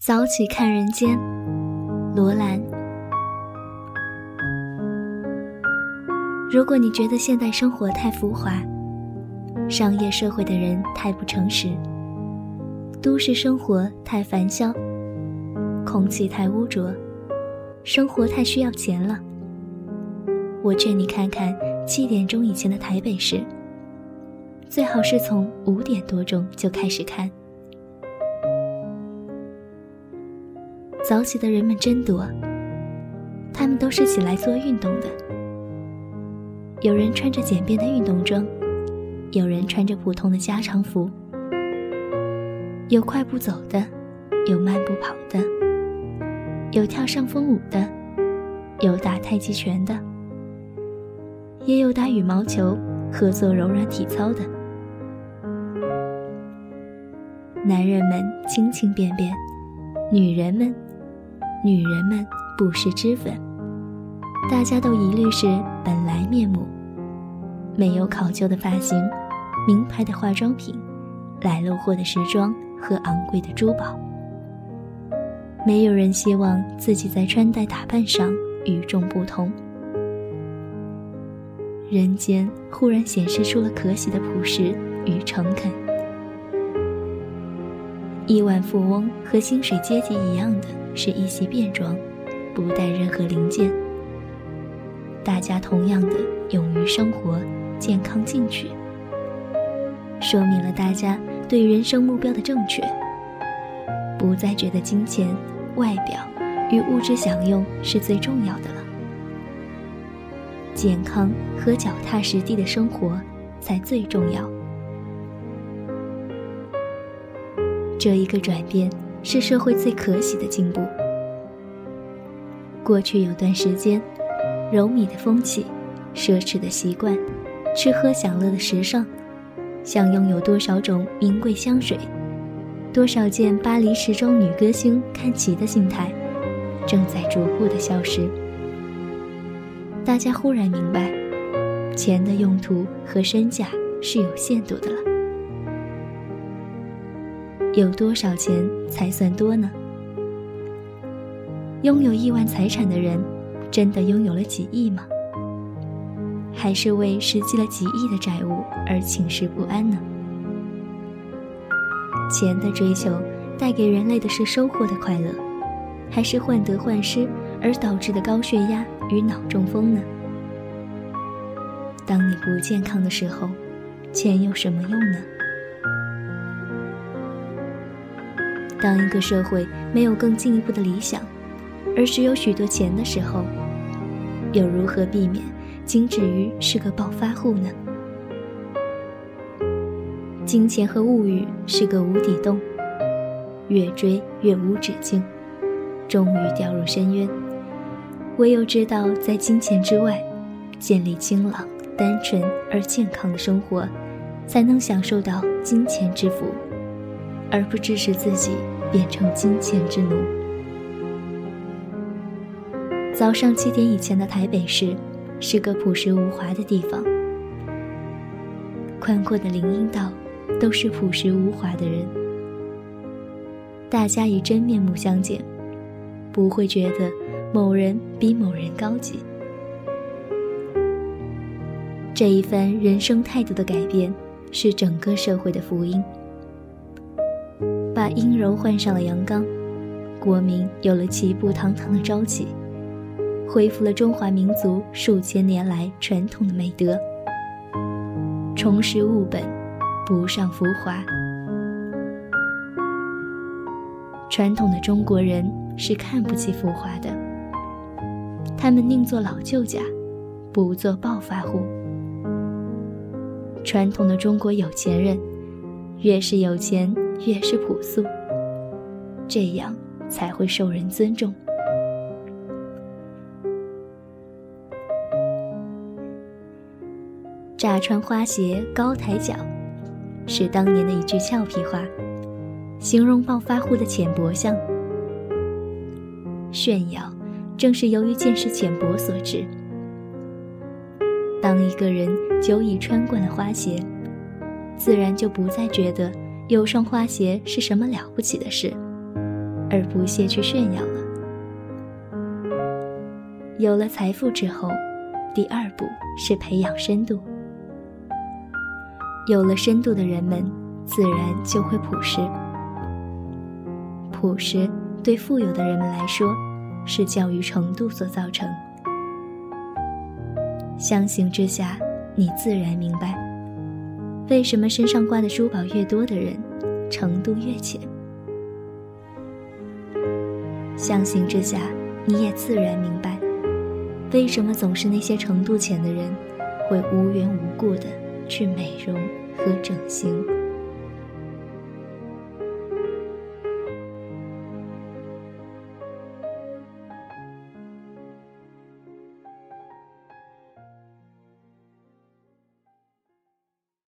早起看人间，罗兰。如果你觉得现代生活太浮华，商业社会的人太不诚实，都市生活太烦嚣，空气太污浊，生活太需要钱了，我劝你看看七点钟以前的台北市。最好是从五点多钟就开始看。早起的人们真多，他们都是起来做运动的。有人穿着简便的运动装，有人穿着普通的家常服，有快步走的，有慢步跑的，有跳上风舞的，有打太极拳的，也有打羽毛球和做柔软体操的。男人们清清便便，女人们，女人们不施脂粉，大家都一律是本来面目，没有考究的发型，名牌的化妆品，来路货的时装和昂贵的珠宝。没有人希望自己在穿戴打扮上与众不同。人间忽然显示出了可喜的朴实与诚恳。亿万富翁和薪水阶级一样的是一袭便装，不带任何零件。大家同样的勇于生活，健康进取，说明了大家对人生目标的正确。不再觉得金钱、外表与物质享用是最重要的了，健康和脚踏实地的生活才最重要。这一个转变是社会最可喜的进步。过去有段时间，柔米的风气、奢侈的习惯、吃喝享乐的时尚，想拥有多少种名贵香水、多少件巴黎时装女歌星看齐的心态，正在逐步的消失。大家忽然明白，钱的用途和身价是有限度的了。有多少钱才算多呢？拥有亿万财产的人，真的拥有了几亿吗？还是为实际了几亿的债务而寝食不安呢？钱的追求带给人类的是收获的快乐，还是患得患失而导致的高血压与脑中风呢？当你不健康的时候，钱有什么用呢？当一个社会没有更进一步的理想，而只有许多钱的时候，又如何避免仅止于是个暴发户呢？金钱和物欲是个无底洞，越追越无止境，终于掉入深渊。唯有知道在金钱之外，建立清朗、单纯而健康的生活，才能享受到金钱之福。而不致使自己变成金钱之奴。早上七点以前的台北市，是个朴实无华的地方。宽阔的林荫道，都是朴实无华的人。大家以真面目相见，不会觉得某人比某人高级。这一番人生态度的改变，是整个社会的福音。把阴柔换上了阳刚，国民有了齐步堂堂的朝气，恢复了中华民族数千年来传统的美德。重拾物本，不上浮华。传统的中国人是看不起浮华的，他们宁做老旧家，不做暴发户。传统的中国有钱人，越是有钱。越是朴素，这样才会受人尊重。乍穿花鞋高抬脚，是当年的一句俏皮话，形容暴发户的浅薄相。炫耀，正是由于见识浅薄所致。当一个人久已穿惯了花鞋，自然就不再觉得。有双花鞋是什么了不起的事？而不屑去炫耀了。有了财富之后，第二步是培养深度。有了深度的人们，自然就会朴实。朴实对富有的人们来说，是教育程度所造成。相形之下，你自然明白，为什么身上挂的珠宝越多的人，程度越浅。相形之下，你也自然明白，为什么总是那些程度浅的人，会无缘无故的去美容和整形。